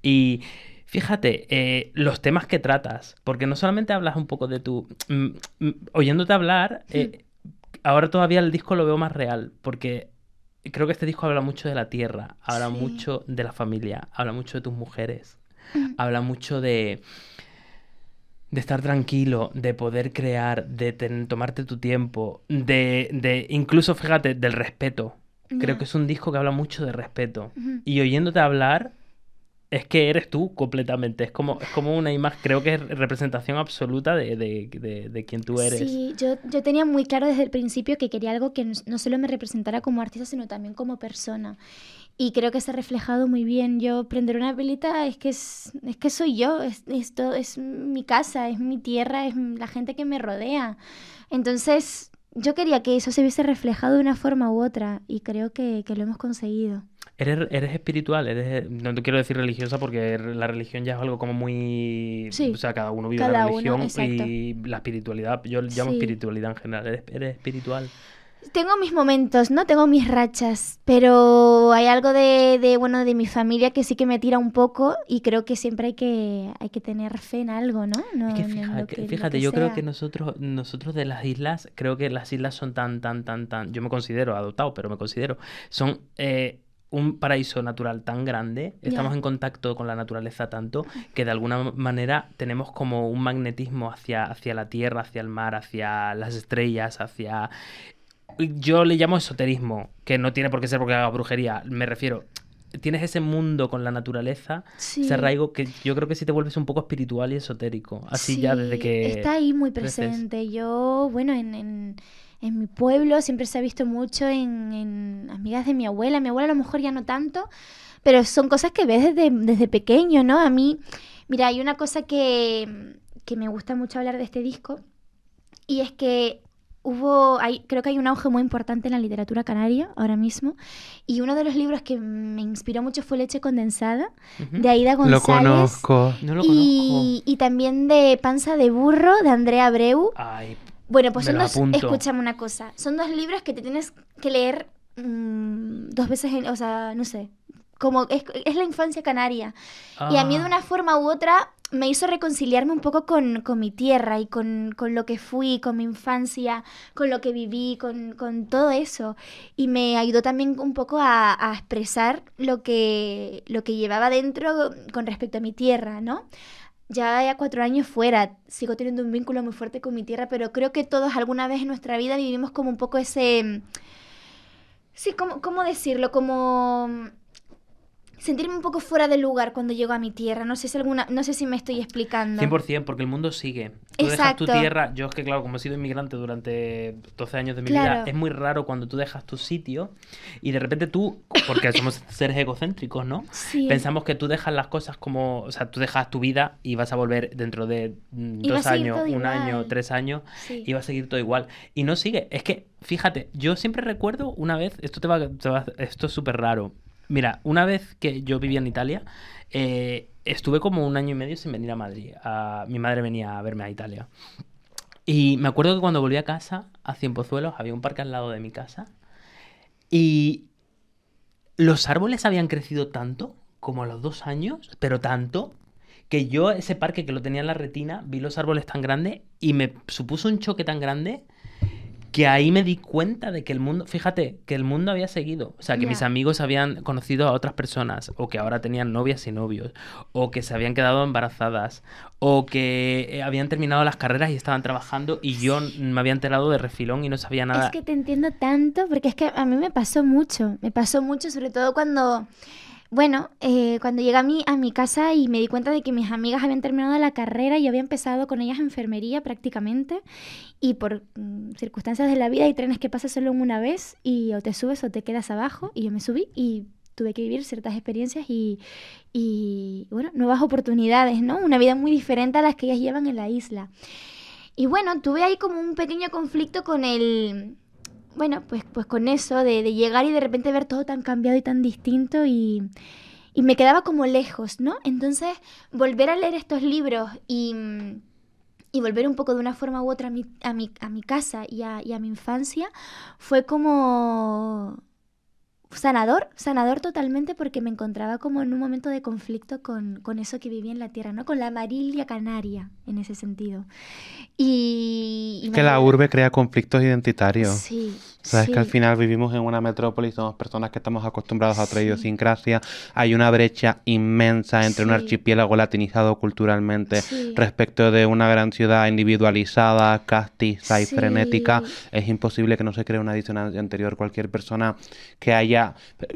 y... Fíjate, los temas que tratas, porque no solamente hablas un poco de tu... Mm, mm, oyéndote hablar, ahora todavía el disco lo veo más real, porque creo que este disco habla mucho de la tierra, habla mucho de la familia, habla mucho de tus mujeres, mm. habla mucho de de estar tranquilo, de poder crear, de tomarte tu tiempo, de, de incluso, fíjate, del respeto. creo que es un disco que habla mucho de respeto. Y oyéndote hablar, es que eres tú completamente. Es como, es como una imagen, creo que es representación absoluta de, de, de, de quien tú eres. Sí, yo, yo tenía muy claro desde el principio que quería algo que no, solo me representara como artista, sino también como persona. Y creo que se ha reflejado muy bien. Yo prender una velita es que es, es que soy yo, es, es, es mi casa, es mi tierra, es la gente que me rodea. Entonces, yo quería que eso se viese reflejado de una forma u otra y creo que, que lo hemos conseguido. Eres, eres espiritual, eres, no te quiero decir religiosa porque la religión ya es algo como muy... Sí, O sea, cada uno vive cada la religión y la espiritualidad, yo llamo Sí. espiritualidad en general, eres, eres espiritual. Tengo mis momentos, ¿no? Tengo mis rachas, pero hay algo de, de, bueno, de mi familia que sí que me tira un poco y creo que siempre hay que, hay que tener fe en algo, ¿no? No- Es que fíjate, que yo creo que nosotros, nosotros de las islas, creo que las islas son tan, tan, tan, tan, yo me considero adoptado, pero me considero, son eh, un paraíso natural tan grande, estamos en contacto con la naturaleza tanto, que de alguna manera tenemos como un magnetismo hacia, hacia la tierra, hacia el mar, hacia las estrellas, hacia... Yo le llamo esoterismo, que no tiene por qué ser porque haga brujería, me refiero... Tienes ese mundo con la naturaleza, Sí. ese arraigo que yo creo que sí te vuelves un poco espiritual y esotérico. Así ya desde Sí, que... Está ahí muy creces. presente. Yo, bueno, en, en, en mi pueblo siempre se ha visto mucho en, en amigas de mi abuela. Mi abuela a lo mejor ya no tanto, pero son cosas que ves desde, desde pequeño, ¿no? A mí, mira, hay una cosa que, que me gusta mucho hablar de este disco y es que hubo, hay, creo que hay un auge muy importante en la literatura canaria ahora mismo y uno de los libros que me inspiró mucho fue Leche condensada Ujú. de Aida Lo González. conozco. No lo Y, y también de Panza de Burro, de Andrea Abreu. conozco. Ay, Bueno, pues son dos, escúchame una cosa, son dos libros que te tienes que leer mm, dos veces, en- o sea, no sé, como es, es la infancia canaria. Y a mí de ah, una forma u otra me hizo reconciliarme un poco con, con mi tierra y con, con lo que fui, con mi infancia, con lo que viví, con, con todo eso. Y me ayudó también un poco a, a expresar lo que, lo que llevaba dentro con respecto a mi tierra, ¿no? Ya ya cuatro años fuera, sigo teniendo un vínculo muy fuerte con mi tierra, pero creo que todos alguna vez en nuestra vida vivimos como un poco ese... Sí, ¿cómo, cómo decirlo? Como sentirme un poco fuera de lugar cuando llego a mi tierra. No sé si alguna, no sé si me estoy explicando. 100%, porque el mundo sigue. Tú dejas tu Exacto. tierra. Yo es que, claro, como he sido inmigrante durante 12 años de mi Claro. vida, es muy raro cuando tú dejas tu sitio y de repente tú, porque somos (laughs) seres egocéntricos, ¿no? Sí. Pensamos que tú dejas las cosas como, o sea, tú dejas tu vida y vas a volver dentro de mm, dos años, un igual. año, tres años, Sí. y va a seguir todo igual. Y no sigue. Es que, fíjate, yo siempre recuerdo una vez, esto te va, te va- esto es súper raro. Mira, una vez que yo vivía en Italia, eh, estuve como un año y medio sin venir a Madrid. Mi madre venía a verme a Italia. Y me acuerdo que cuando volví a casa, a Cienpozuelos, había un parque al lado de mi casa. Y los árboles habían crecido tanto, como a los dos años, pero tanto, que yo ese parque que lo tenía en la retina, vi los árboles tan grandes y me supuso un choque tan grande que ahí me di cuenta de que el mundo, fíjate, que el mundo había seguido. O sea, que mis amigos habían conocido a otras personas, o que ahora tenían novias y novios, o que se habían quedado embarazadas, o que eh, habían terminado las carreras y estaban trabajando y yo me había enterado de refilón y no sabía nada. Es que te entiendo tanto, porque es que a mí me pasó mucho, me pasó mucho, sobre todo cuando, bueno, eh, cuando llegué a mi, a mi casa y me di cuenta de que mis amigas habían terminado la carrera y había empezado con ellas enfermería prácticamente, y por mm, circunstancias de la vida hay trenes que pasan solo una vez y o te subes o te quedas abajo, y yo me subí y tuve que vivir ciertas experiencias y, y, bueno, nuevas oportunidades, ¿no? Una vida muy diferente a las que ellas llevan en la isla. Y bueno, tuve ahí como un pequeño conflicto con el... Bueno, pues, pues con eso, de, de llegar y de repente ver todo tan cambiado y tan distinto y, y me quedaba como lejos, ¿no? Entonces, volver a leer estos libros y, y volver un poco de una forma u otra a mi, a mi, a mi casa y a, y a mi infancia fue como sanador, sanador totalmente porque me encontraba como en un momento de conflicto con, con eso que vivía en la tierra, ¿no? Con la amarilla canaria, en ese sentido. Y... y me Que la urbe crea conflictos identitarios. Sí, Sabes que al Sí. final vivimos en una metrópoli, somos personas que estamos acostumbrados a otra idiosincrasia. Hay una brecha inmensa entre un Sí. archipiélago latinizado culturalmente Sí. respecto de una gran ciudad individualizada, castiza y Sí. frenética. Es imposible que no se cree una disonancia anterior. Cualquier persona que haya,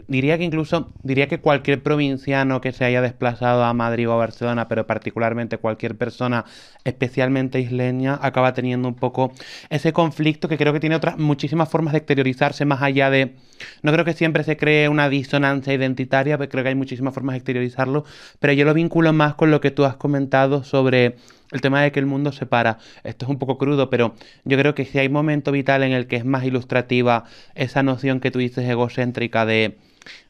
diría que incluso, diría que cualquier provinciano que se haya desplazado a Madrid o a Barcelona, pero particularmente cualquier persona especialmente isleña, acaba teniendo un poco ese conflicto que creo que tiene otras muchísimas formas de exteriorizarse más allá de... No creo que siempre se cree una disonancia identitaria, pero creo que hay muchísimas formas de exteriorizarlo, pero yo lo vinculo más con lo que tú has comentado sobre el tema de que el mundo se para. Esto es un poco crudo, pero yo creo que si hay momento vital en el que es más ilustrativa esa noción que tú dices egocéntrica de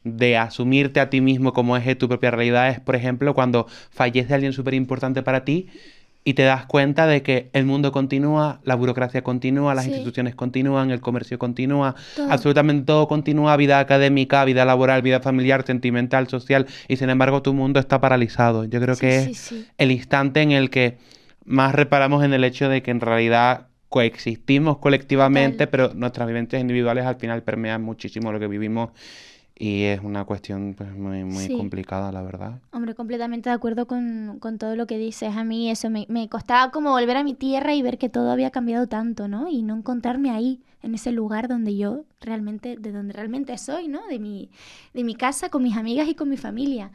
de asumirte a ti mismo como eje de tu propia realidad es, por ejemplo, cuando fallece alguien súper importante para ti y te das cuenta de que el mundo continúa, la burocracia continúa, las Sí. instituciones continúan, el comercio continúa, Todo. absolutamente todo continúa, vida académica, vida laboral, vida familiar, sentimental, social, y sin embargo tu mundo está paralizado. Yo creo Sí, que es sí. el instante en el que más reparamos en el hecho de que en realidad coexistimos colectivamente, Total. pero nuestras vivencias individuales al final permean muchísimo lo que vivimos y es una cuestión pues, muy, muy Sí. complicada, la verdad. Hombre, completamente de acuerdo con, con todo lo que dices. A mí eso me, me costaba como volver a mi tierra y ver que todo había cambiado tanto, ¿no? Y no encontrarme ahí, en ese lugar donde yo realmente, de donde realmente soy, ¿no? De mi, de mi casa, con mis amigas y con mi familia.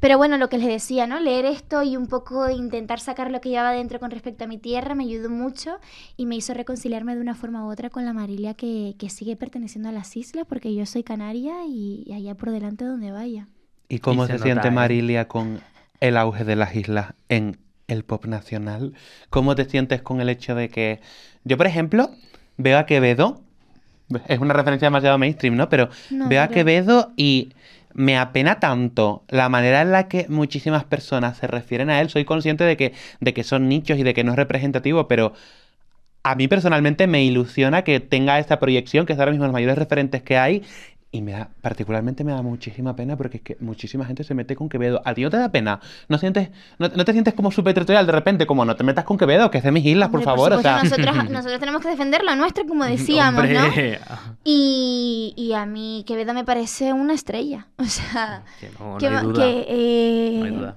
Pero bueno, lo que les decía, ¿no? Leer esto y un poco intentar sacar lo que llevaba dentro con respecto a mi tierra me ayudó mucho y me hizo reconciliarme de una forma u otra con la Marilia que, que sigue perteneciendo a las islas porque yo soy canaria y, y allá por delante donde vaya. ¿Y cómo se se, nota, siente ¿eh? Marilia con el auge de las islas en el pop nacional? ¿Cómo te sientes con el hecho de que yo, por ejemplo, veo a Quevedo, es una referencia demasiado mainstream, ¿no? Pero No, veo a pero- Quevedo y me apena tanto la manera en la que muchísimas personas se refieren a él. Soy consciente de que, de que son nichos y de que no es representativo, pero a mí personalmente me ilusiona que tenga esta proyección, que es ahora mismo los mayores referentes que hay. Y me da, particularmente me da muchísima pena porque es que muchísima gente se mete con Quevedo. ¿A ti no te da pena? ¿No sientes, no, no te sientes como súper territorial de repente? Como no te metas con Quevedo, que es de mis islas, por Hombre, favor. o supuesto, sea, nosotros, (laughs) nosotros tenemos que defender lo nuestro, como (laughs) decíamos, ¿no? Hombre, (laughs) Y, y a mí Quevedo me parece una estrella. O sea, que no, no que, hay va- duda. que, eh, No hay duda.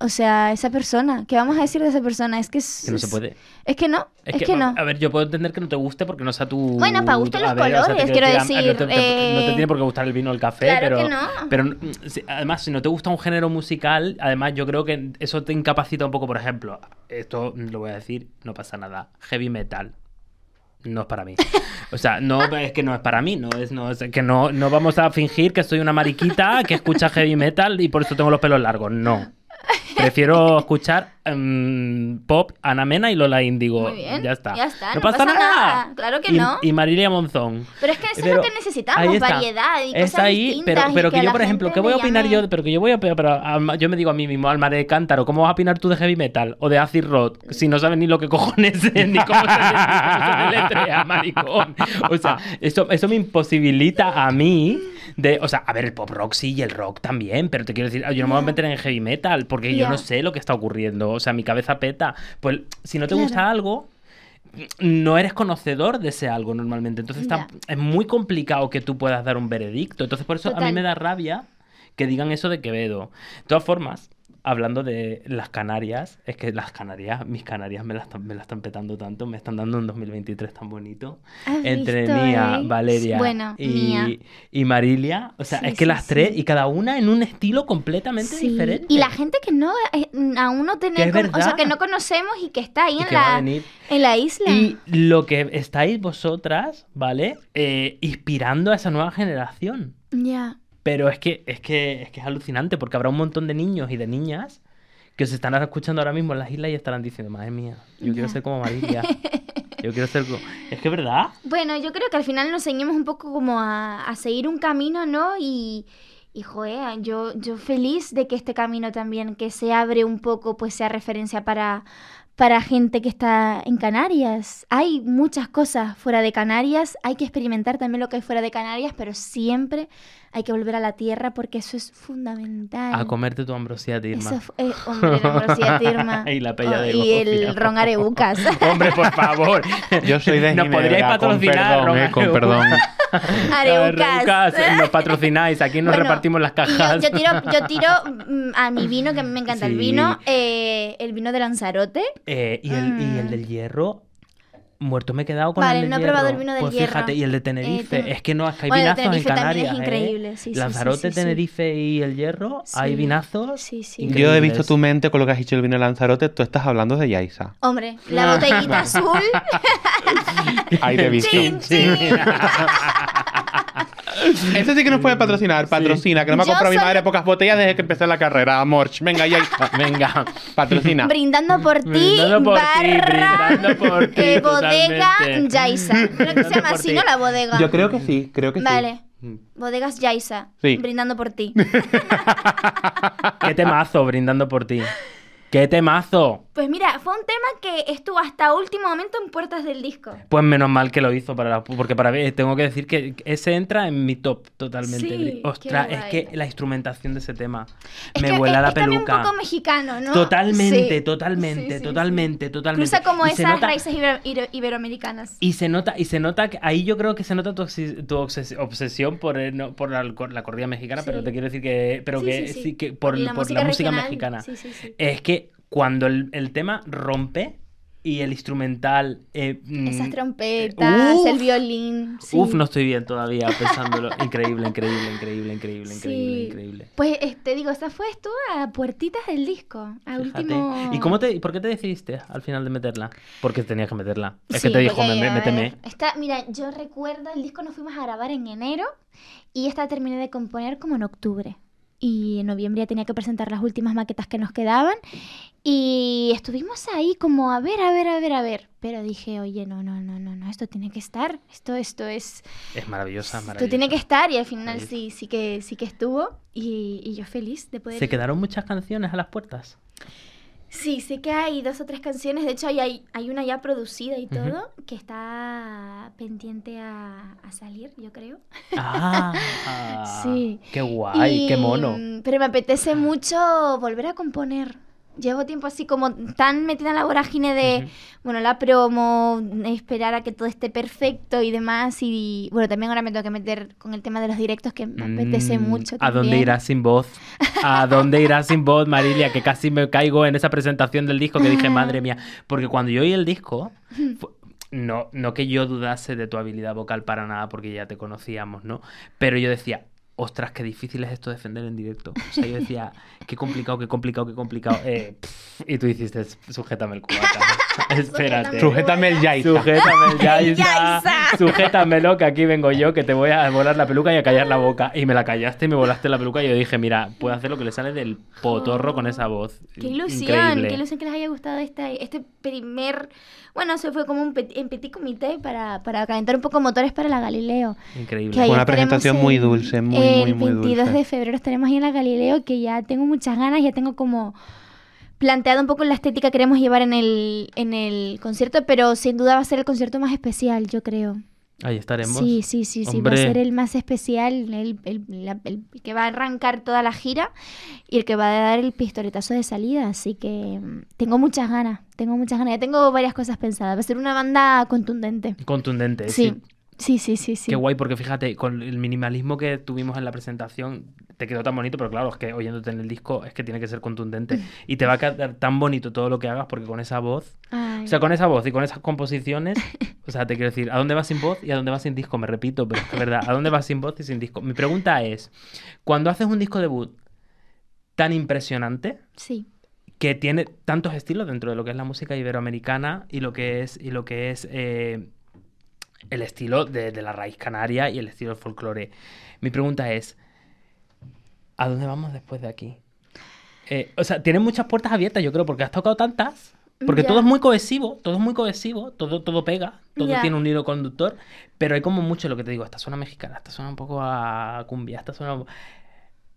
O sea, esa persona, ¿qué vamos a decir de esa persona? Es que es, Que no se puede. Es que no, es, que, no. A ver, yo puedo entender que no te guste porque no sea tu. Bueno, pa' gusto los ver, o sea, te colores, quiero decir, No te, te- no te eh, tiene por qué gustar el vino o el café, claro pero. que no. Pero mm, además, si no te gusta un género musical, además yo creo que eso te incapacita un poco. Por ejemplo, esto lo voy a decir, no pasa nada. Heavy metal. No es para mí. (laughs) O sea, no es que no es para mí, no es, no es que no, no vamos a fingir que soy una mariquita que escucha heavy metal y por eso tengo los pelos largos. No. Prefiero escuchar em, pop, Ana Mena y Lola Índigo. Muy bien, Ya está. ya está, No, no pasa, pasa nada. nada, claro que y, no. Y Marilia Monzón. Pero es que eso Pero es lo que necesitamos, variedad y cosas ahí, distintas. pero, pero que, a yo, por ejemplo, ¿qué voy a opinar llame- yo? Pero que yo voy a pero alma- yo me digo a mí mismo, Alma de Cántaro, ¿cómo vas a opinar tú de heavy metal o de acid rock si no sabes ni lo que cojones es, ni cómo se, cómo se deletrea, maricón? O sea, eso, eso me imposibilita a mí de, o sea, a ver, el pop rock sí y el rock también, pero te quiero decir, yo no me voy a meter en heavy metal porque yo no sé lo que está ocurriendo, o sea, mi cabeza peta. Pues si no te Claro. gusta algo, no eres conocedor de ese algo normalmente. Entonces es muy complicado que tú puedas dar un veredicto. Entonces por eso a mí me da rabia que digan eso de Quevedo. De todas formas, hablando de las Canarias, es que las Canarias, mis Canarias me las están, me la están petando tanto, me están dando un 2023 tan bonito. ¿Has Entre visto, Nia, eh? Valeria Bueno, y, Marilia. O sea, Sí, es que sí, las tres, sí. y cada una en un estilo completamente diferente. Y la gente que no, eh, aún no tenemos, o sea, que no conocemos y que está ahí en la, en la isla. Y lo que estáis vosotras, ¿vale? Eh, inspirando a esa nueva generación. Ya. Pero es que, es que es que es alucinante porque habrá un montón de niños y de niñas que se están escuchando ahora mismo en las islas y estarán diciendo, madre mía, yo quiero ser como Marilia. (laughs) Yo quiero ser como... Es que es verdad. Bueno, yo creo que al final nos enseñamos un poco como a, a seguir un camino, ¿no? Y, y joder, yo, yo feliz de que este camino también, que se abre un poco, pues sea referencia para, para gente que está en Canarias. Hay muchas cosas fuera de Canarias, hay que experimentar también lo que hay fuera de Canarias, pero siempre hay que volver a la tierra porque eso es fundamental. A comerte tu ambrosía tirma. Eso eh, hombre, la ambrosía tirma. (laughs) Y la pella Oh, de Y el ron areucas. (laughs) Hombre, por favor. Yo soy de Nos Ginebra, podríais con patrocinar, perdón, Ron eh, con Areucas. perdón. (laughs) Areucas. Areucas, nos patrocináis, aquí nos Bueno, repartimos las cajas. Yo, yo tiro, yo tiro mm, a mi vino, que a mí me encanta el Sí. vino, eh, el vino de Lanzarote. Eh, y, el, y el Mm. del hierro, muerto me he quedado con Vale, el del no he probado el hierro. vino del pues hierro. fíjate, y el de Tenerife. Eh, ten- es que no, es que hay Bueno, de vinazos en Tenerife también Canarias. es ¿eh? increíble, sí, sí, sí, Lanzarote, sí, sí. Tenerife y el hierro, hay vinazos. Sí, sí. Yo he visto tu mente con lo que has dicho el vino de Lanzarote. Tú estás hablando de Yaisa. Hombre, la botellita azul. Ahí te he visto. Chin, chin. (laughs) Este sí que nos puede patrocinar. Patrocina, que no me ha Yo comprado mi soy- madre pocas botellas desde que empecé la carrera. Morch. Venga, Yaisa. (laughs) Venga. Patrocina. Brindando por ti, Brindando por ti, barra, brindando por ti, eh, bodega totalmente. Yaisa. Creo que se llama así. ¿no? La bodega. Yo creo que sí, creo que Vale. sí. Bodegas Yaisa. Sí. Brindando por ti. (laughs) Qué temazo brindando por ti. ¡Qué temazo! Pues mira, fue un tema que estuvo hasta último momento en puertas del disco. Pues menos mal que lo hizo para la- porque para mí tengo que decir que ese entra en mi top totalmente. Sí, Ostras, es que la instrumentación de ese tema Es me que vuela es, la es peluca. un poco mexicano, ¿no? Totalmente, Sí. totalmente, Sí, totalmente, totalmente. Cruza como Y esas nota- raíces ibero- ibero- iberoamericanas. Y se nota, y se nota que ahí yo creo que se nota tu, obses- tu obses- obsesión por, no, por la, la corrida mexicana, pero te quiero decir que, pero que por, la por música la música mexicana. Es que cuando el, el tema rompe y el instrumental. eh, Esas mm, trompetas, uf. el violín. sí. Uf, no estoy bien todavía pensándolo. Increíble, (laughs) increíble, increíble, increíble, increíble, Sí. increíble. Pues eh, te digo, esa fue estuvo a puertitas del disco. A último. ¿Y cómo te, por qué te decidiste al final de meterla? Porque tenías que meterla. Es Sí, que te dijo, porque, "Me- a méteme. esta- mira, yo recuerdo, el disco nos fuimos a grabar en enero y esta terminé de componer como en octubre. Y en noviembre ya tenía que presentar las últimas maquetas que nos quedaban. Y estuvimos ahí como a ver, a ver, a ver, a ver. Pero dije, oye, no, no, no, no, no, esto tiene que estar. Esto, esto es. Es maravillosa, Esto maravillosa. tiene que estar. Y al final sí, sí que, sí que estuvo. Y, y yo feliz de poder. Se quedaron muchas canciones a las puertas. Sí, sé que hay dos o tres canciones, de hecho hay, hay, una ya producida y todo, que está pendiente a, a salir, yo creo. Ah, (laughs) Sí. Qué guay, qué mono. mm, Pero me apetece mucho volver a componer. Llevo tiempo así como tan metida en la vorágine de, bueno, la promo, esperar a que todo esté perfecto y demás. Y bueno, también ahora me tengo que meter con el tema de los directos que me apetece Mm, mucho. ¿A dónde irás sin voz? ¿A dónde irás sin voz, Marilia? Que casi me caigo en esa presentación del disco que dije, madre mía. Porque cuando yo oí el disco, no, no que yo dudase de tu habilidad vocal para nada, porque ya te conocíamos, ¿no? Pero yo decía, ostras, qué difícil es esto defender en directo. O sea, yo decía, qué complicado, qué complicado, qué complicado. Eh, pff, y tú hiciste, sujétame el cubata. Espérate. (laughs) Sujétame el Yaisa. Sujétame el Yaisa. (laughs) Sujétamelo, que aquí vengo yo, que te voy a volar la peluca y a callar la boca. Y me la callaste y me volaste la peluca. Y yo dije, mira, puedo hacer lo que le sale del potorro con esa voz. Qué ilusión, Increíble. qué ilusión que les haya gustado este, este primer... Bueno, se fue como un petit, en petit comité para, para calentar un poco motores para la Galileo. Increíble. Fue una presentación en- muy dulce, muy, El muy, muy 22 dulce. de febrero estaremos ahí en la Galileo, que ya tengo muchas ganas, ya tengo como planteado un poco la estética que queremos llevar en el, en el concierto, pero sin duda va a ser el concierto más especial, yo creo. Ahí estaremos. Sí, sí, sí, sí, Hombre. va a ser el más especial, el, el- la- el que va a arrancar toda la gira y el que va a dar el pistoletazo de salida, así que mm, tengo muchas ganas, tengo muchas ganas, ya tengo varias cosas pensadas, va a ser una banda contundente. Contundente, Sí, sí. Sí, sí, sí, sí. Qué guay, porque fíjate, con el minimalismo que tuvimos en la presentación, te quedó tan bonito, pero claro, es que oyéndote en el disco es que tiene que ser contundente. (laughs) Y te va a quedar tan bonito todo lo que hagas, porque con esa voz Ay. O sea, con esa voz y con esas composiciones, (laughs) o sea, te quiero decir, ¿a dónde vas sin voz y a dónde vas sin disco? Me repito, pero es que es verdad, ¿a dónde vas sin voz y sin disco? Mi pregunta es, cuando haces un disco debut tan impresionante, Sí. que tiene tantos estilos dentro de lo que es la música iberoamericana y lo que es, y lo que es eh, el estilo de, de la raíz canaria y el estilo del folclore. Mi pregunta es, ¿a dónde vamos después de aquí? Eh, o sea, tiene muchas puertas abiertas, yo creo, porque has tocado tantas. Porque todo es muy cohesivo, todo es muy cohesivo, todo, todo pega, todo tiene un hilo conductor, pero hay como mucho lo que te digo, esta suena mexicana, esta suena un poco a cumbia, esta suena...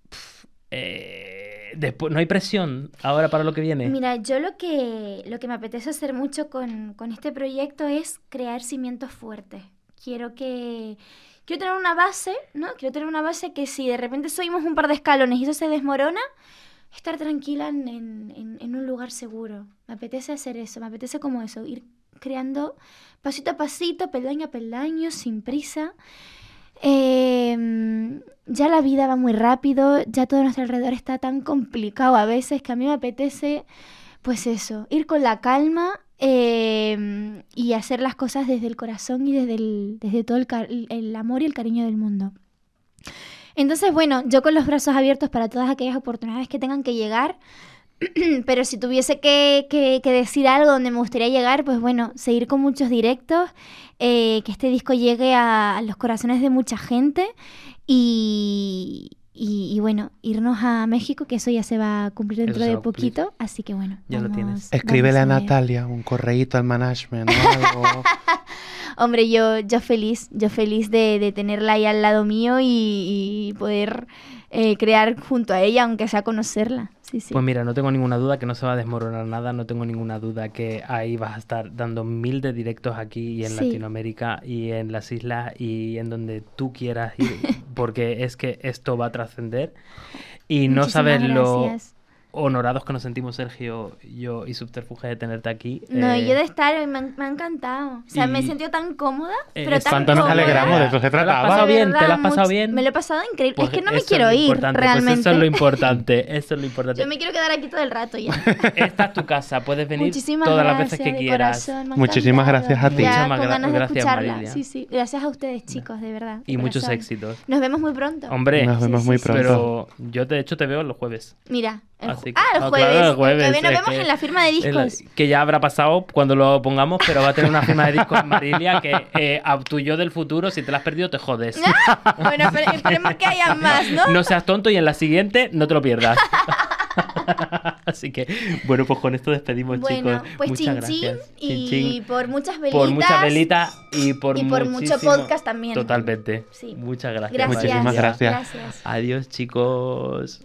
Pf, eh, después, ¿no hay presión ahora para lo que viene? Mira, yo lo que, lo que me apetece hacer mucho con, con este proyecto es crear cimientos fuertes. Quiero que... Quiero tener una base, ¿no? Quiero tener una base que si de repente subimos un par de escalones y eso se desmorona, estar tranquila en, en- en un lugar seguro. Me apetece hacer eso, me apetece como eso, ir creando pasito a pasito, peldaño a peldaño, sin prisa. Eh, ya la vida va muy rápido, ya todo a nuestro alrededor está tan complicado a veces que a mí me apetece, pues eso, ir con la calma eh, y hacer las cosas desde el corazón y desde, el, desde todo el, el amor y el cariño del mundo. Entonces, bueno, yo con los brazos abiertos para todas aquellas oportunidades que tengan que llegar, (clears throat) pero si tuviese que, que- que decir algo donde me gustaría llegar, pues bueno, seguir con muchos directos, eh, que este disco llegue a los corazones de mucha gente y, y- y bueno, irnos a México, que eso ya se va a cumplir dentro de cumplir. poquito, así que bueno. Ya lo tienes. Escríbele a. Natalia un correíto al management o algo. (laughs) Hombre, yo, yo feliz, yo feliz de, de tenerla ahí al lado mío y, y poder eh, crear junto a ella, aunque sea conocerla. Sí, sí. Pues mira, no tengo ninguna duda que no se va a desmoronar nada, no tengo ninguna duda que ahí vas a estar dando mil de directos aquí y en Sí. Latinoamérica y en las islas y en donde tú quieras ir, (laughs) porque es que esto va a trascender y no sabes lo gracias. Honorados que nos sentimos Sergio, yo y Subterfuge de tenerte aquí. No, Eh, yo de estar, me, han- me ha encantado. O sea, me he sentido tan cómoda, Eh, pero es tan ¿Cuánto nos cómoda. alegramos? De eso se ¿Te lo has trataba. pasado De bien? ¿Te lo has pasado bien? Me lo he pasado increíble. Pues es que no me quiero ir, importante, pues realmente. eso es lo importante, eso es lo importante. Yo me quiero quedar aquí todo el rato ya. (laughs) Esta es tu casa, puedes venir Muchísimas todas las veces que de quieras. corazón, ha Muchísimas gracias a ti. Ya Muchísimas con de gracias, escucharla. Marilia. Sí, sí. Gracias a ustedes, chicos, de verdad. de Y muchos éxitos. Nos vemos muy pronto. Hombre, Nos vemos sí, muy pronto. pero yo de hecho te veo los jueves. Mira, Así ju- que- ah, el ah, jueves. claro, el jueves, nos vemos que- en la firma de la- discos. que ya habrá pasado cuando lo pongamos, pero va a tener una firma de discos en (laughs) Marilia que eh, a tu yo del futuro, si te la has perdido, te jodes. bueno, pero esperemos que haya (laughs) más, ¿no? No seas tonto y en la siguiente no te lo pierdas. (laughs) Así que, bueno, pues con esto despedimos, bueno, chicos. pues Muchas chin gracias. y Chin, chin. por muchas velitas. por mucha velita y por, y por mucho podcast también. Totalmente. Sí. Muchas gracias. Gracias. Muchísimas. Gracias. Adiós, chicos.